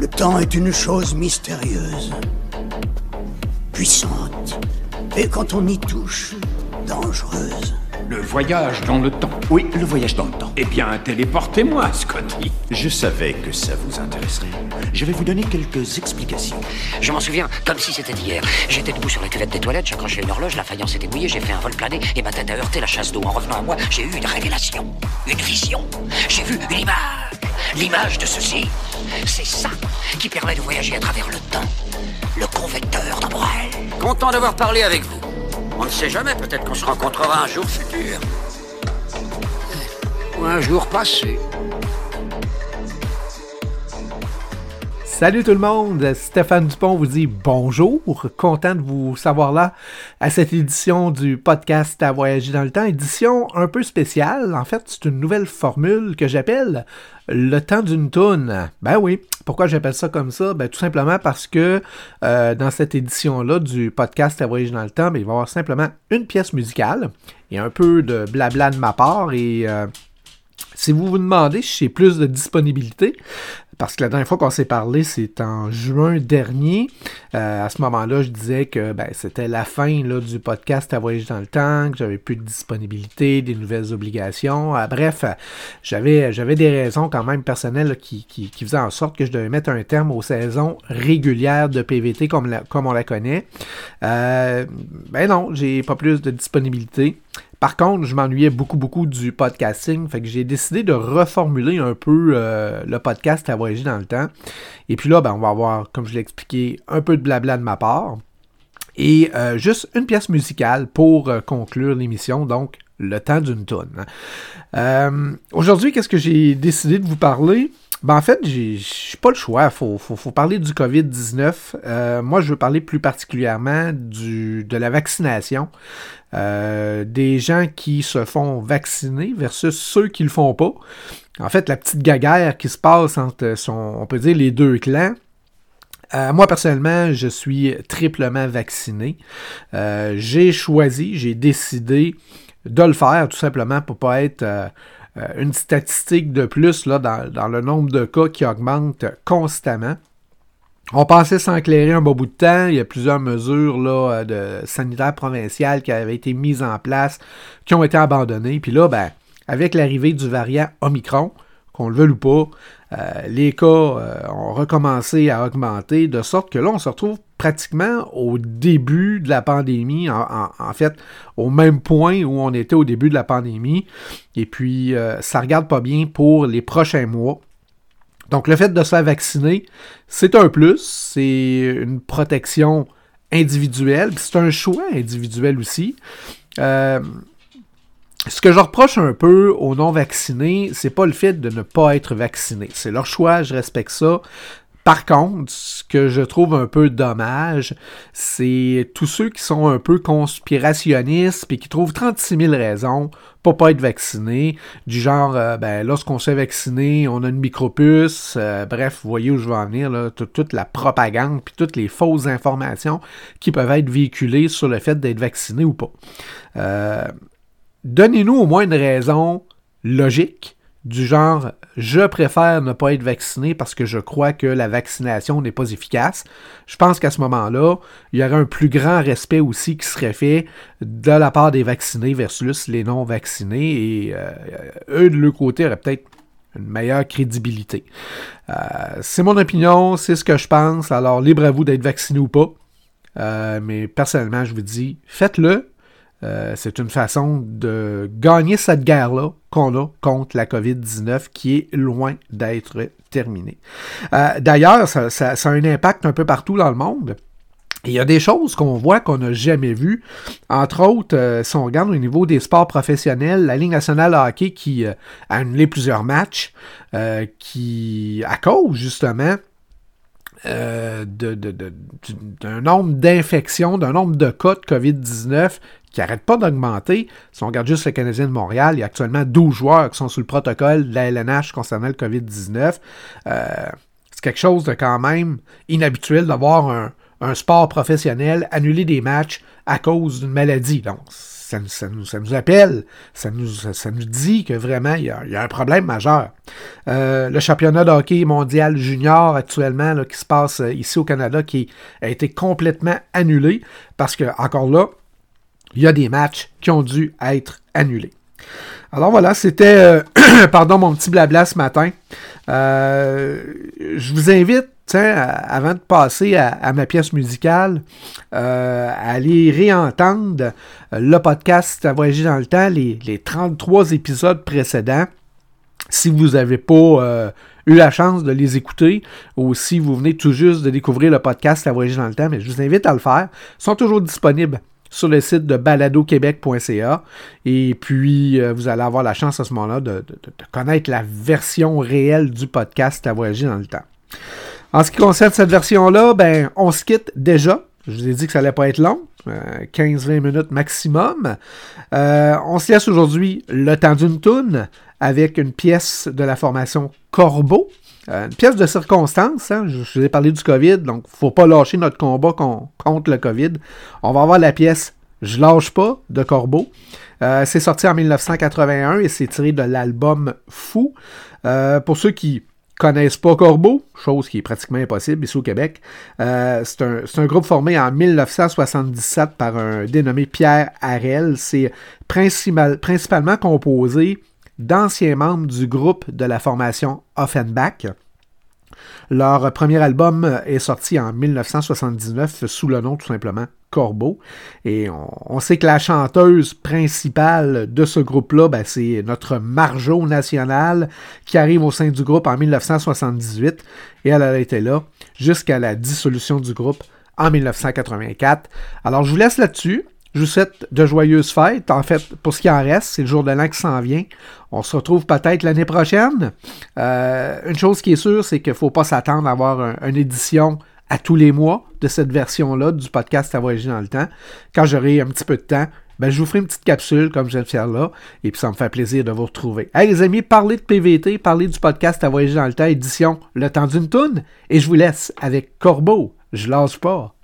Le temps est une chose mystérieuse, puissante, et quand on y touche, dangereuse. Le voyage dans le temps. Oui, le voyage dans le temps. Eh bien, téléportez-moi, Scotty. Je savais que ça vous intéresserait. Je vais vous donner quelques explications. Je m'en souviens comme si c'était hier. J'étais debout sur la cuvette des toilettes, j'ai accroché une horloge, la faïence était mouillée, j'ai fait un vol plané et ma tête a heurté la chasse d'eau. En revenant à moi, j'ai eu une révélation, une vision. J'ai vu une image. L'image de ceci. C'est ça qui permet de voyager à travers le temps. Le convecteur d'Ambrel. Content d'avoir parlé avec vous. On ne sait jamais, peut-être qu'on se rencontrera un jour futur. Ou un jour passé. Salut tout le monde, Stéphane Dupont vous dit bonjour, content de vous savoir là à cette édition du podcast à voyager dans le temps, édition un peu spéciale, en fait c'est une nouvelle formule que j'appelle le temps d'une toune. Ben oui, pourquoi j'appelle ça comme ça? Ben tout simplement parce que euh, dans cette édition-là du podcast à voyager dans le temps, ben, il va y avoir simplement une pièce musicale et un peu de blabla de ma part et... Euh, si vous vous demandez si j'ai plus de disponibilité, parce que la dernière fois qu'on s'est parlé, c'est en juin dernier. Euh, à ce moment-là, je disais que ben, c'était la fin là, du podcast à voyager dans le temps, que j'avais plus de disponibilité, des nouvelles obligations. Euh, bref, j'avais, j'avais des raisons quand même personnelles qui, qui, qui, faisaient en sorte que je devais mettre un terme aux saisons régulières de PVT comme, comme on la connaît. Euh, ben non, j'ai pas plus de disponibilité. Par contre, je m'ennuyais beaucoup, beaucoup du podcasting, fait que j'ai décidé de reformuler un peu euh, le podcast à voyager dans le temps. Et puis là, ben, on va avoir, comme je l'ai expliqué, un peu de blabla de ma part. Et euh, juste une pièce musicale pour euh, conclure l'émission, donc le temps d'une tonne. Aujourd'hui, qu'est-ce que j'ai décidé de vous parler? Ben en fait, j'ai pas le choix. Faut, faut, faut, parler du COVID-19. Euh, moi, je veux parler plus particulièrement du, de la vaccination. Euh, des gens qui se font vacciner versus ceux qui le font pas. En fait, la petite gaguerre qui se passe entre, son, on peut dire, les deux clans. Euh, moi, personnellement, je suis triplement vacciné. Euh, j'ai choisi, j'ai décidé de le faire tout simplement pour pas être euh, une statistique de plus là, dans, le nombre de cas qui augmente constamment. On pensait s'enclairer un bon bout de temps. Il y a plusieurs mesures là, de sanitaires provinciales qui avaient été mises en place, qui ont été abandonnées. Puis là, ben, avec l'arrivée du variant Omicron, qu'on le veuille ou pas, euh, les cas euh, ont recommencé à augmenter, de sorte que là, on se retrouve pratiquement au début de la pandémie, en, fait, au même point où on était au début de la pandémie. Et puis, euh, ça regarde pas bien pour les prochains mois. Donc, le fait de se faire vacciner, c'est un plus, c'est une protection individuelle, c'est un choix individuel aussi. Euh, ce que je reproche un peu aux non-vaccinés, c'est pas le fait de ne pas être vacciné. C'est leur choix, je respecte ça. Par contre, ce que je trouve un peu dommage, c'est tous ceux qui sont un peu conspirationnistes et qui trouvent 36 000 raisons pour pas être vaccinés. Du genre, euh, ben, lorsqu'on se fait vacciner, on a une micropuce. Euh, bref, vous voyez où je veux en venir, là, toute, la propagande puis toutes les fausses informations qui peuvent être véhiculées sur le fait d'être vacciné ou pas. Euh, donnez-nous au moins une raison logique du genre je préfère ne pas être vacciné parce que je crois que la vaccination n'est pas efficace. Je pense qu'à ce moment-là, il y aurait un plus grand respect aussi qui serait fait de la part des vaccinés versus les non vaccinés et euh, eux de leur côté auraient peut-être une meilleure crédibilité. Euh, c'est mon opinion, c'est ce que je pense, alors libre à vous d'être vacciné ou pas. Euh, mais personnellement, je vous dis, faites-le, euh, c'est une façon de gagner cette guerre-là qu'on a contre la COVID-19 qui est loin d'être terminée. Euh, d'ailleurs, ça, a un impact un peu partout dans le monde. Il y a des choses qu'on voit qu'on n'a jamais vues. Entre autres, euh, si on regarde au niveau des sports professionnels, la Ligue nationale de hockey qui a annulé plusieurs matchs, qui, à cause justement d'un nombre d'infections, d'un nombre de cas de COVID-19 qui n'arrête pas d'augmenter. Si on regarde juste le Canadien de Montréal, il y a actuellement 12 joueurs qui sont sous le protocole de la LNH concernant le COVID-19. Euh, c'est quelque chose de quand même inhabituel d'avoir un, sport professionnel annuler des matchs à cause d'une maladie. Donc, ça, nous, appelle, ça nous, ça nous dit que vraiment, il y a, un problème majeur. Euh, le championnat de hockey mondial junior actuellement, là, qui se passe euh, ici au Canada, qui a été complètement annulé, parce que, encore là, il y a des matchs qui ont dû être annulés. Alors voilà, c'était, pardon, mon petit blabla ce matin. je vous invite avant de passer à, ma pièce musicale, euh, à aller réentendre le podcast à voyager dans le temps, les, 33 épisodes précédents. Si vous n'avez pas euh, eu la chance de les écouter, ou si vous venez tout juste de découvrir le podcast à voyager dans le temps, mais je vous invite à le faire. Ils sont toujours disponibles sur le site de baladoquebec.ca. Et puis, euh, vous allez avoir la chance à ce moment-là de, connaître la version réelle du podcast à voyager dans le temps. En ce qui concerne cette version-là, ben, on se quitte déjà. Je vous ai dit que ça allait pas être long. 15-20 euh, minutes maximum. Euh, on se laisse aujourd'hui le temps d'une toune avec une pièce de la formation Corbeau. Euh, une pièce de circonstance. Hein. Je, vous ai parlé du COVID, donc faut pas lâcher notre combat contre le COVID. On va avoir la pièce Je lâche pas de Corbeau. c'est sorti en 1981 et c'est tiré de l'album Fou. pour ceux qui connaissent pas Corbeau, chose qui est pratiquement impossible ici au Québec. Euh, c'est un, groupe formé en 1977 par un dénommé Pierre Harel. C'est principalement composé d'anciens membres du groupe de la formation Offenbach. Leur premier album est sorti en 1979 sous le nom tout simplement Corbeau. Et on, sait que la chanteuse principale de ce groupe-là, ben, c'est notre Marjo nationale qui arrive au sein du groupe en 1978 et elle a été là jusqu'à la dissolution du groupe en 1984. Alors je vous laisse là-dessus. Je vous souhaite de joyeuses fêtes. En fait, pour ce qui en reste, c'est le jour de l'an qui s'en vient. On se retrouve peut-être l'année prochaine. Euh, une chose qui est sûre, c'est qu'il ne faut pas s'attendre à avoir une édition à tous les mois de cette version-là du podcast à voyager dans le temps. Quand j'aurai un petit peu de temps, ben, je vous ferai une petite capsule comme je viens de faire là, et puis ça me fait plaisir de vous retrouver. Hey les amis, parlez de PVT, parlez du podcast à voyager dans le temps, édition Le temps d'une toune, et je vous laisse avec Corbeau. Je lâche pas